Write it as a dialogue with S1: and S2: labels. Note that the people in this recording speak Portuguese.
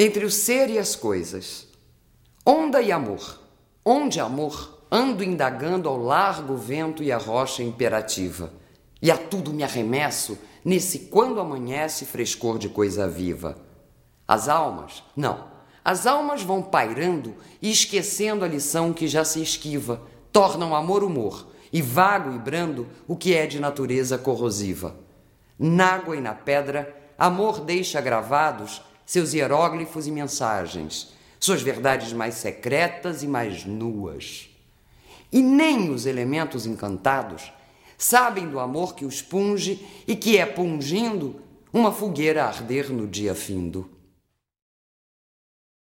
S1: Entre o ser e as coisas. Onda e amor. Onde amor, ando indagando ao largo vento e a rocha imperativa. E a tudo me arremesso nesse quando amanhece frescor de coisa viva. As almas, não. As almas vão pairando e esquecendo a lição que já se esquiva, tornam amor humor, e vago e brando o que é de natureza corrosiva. Na água e na pedra, amor deixa gravados seus hieróglifos e mensagens, suas verdades mais secretas e mais nuas. E nem os elementos encantados sabem do amor que os punge e que é pungindo uma fogueira a arder no dia findo.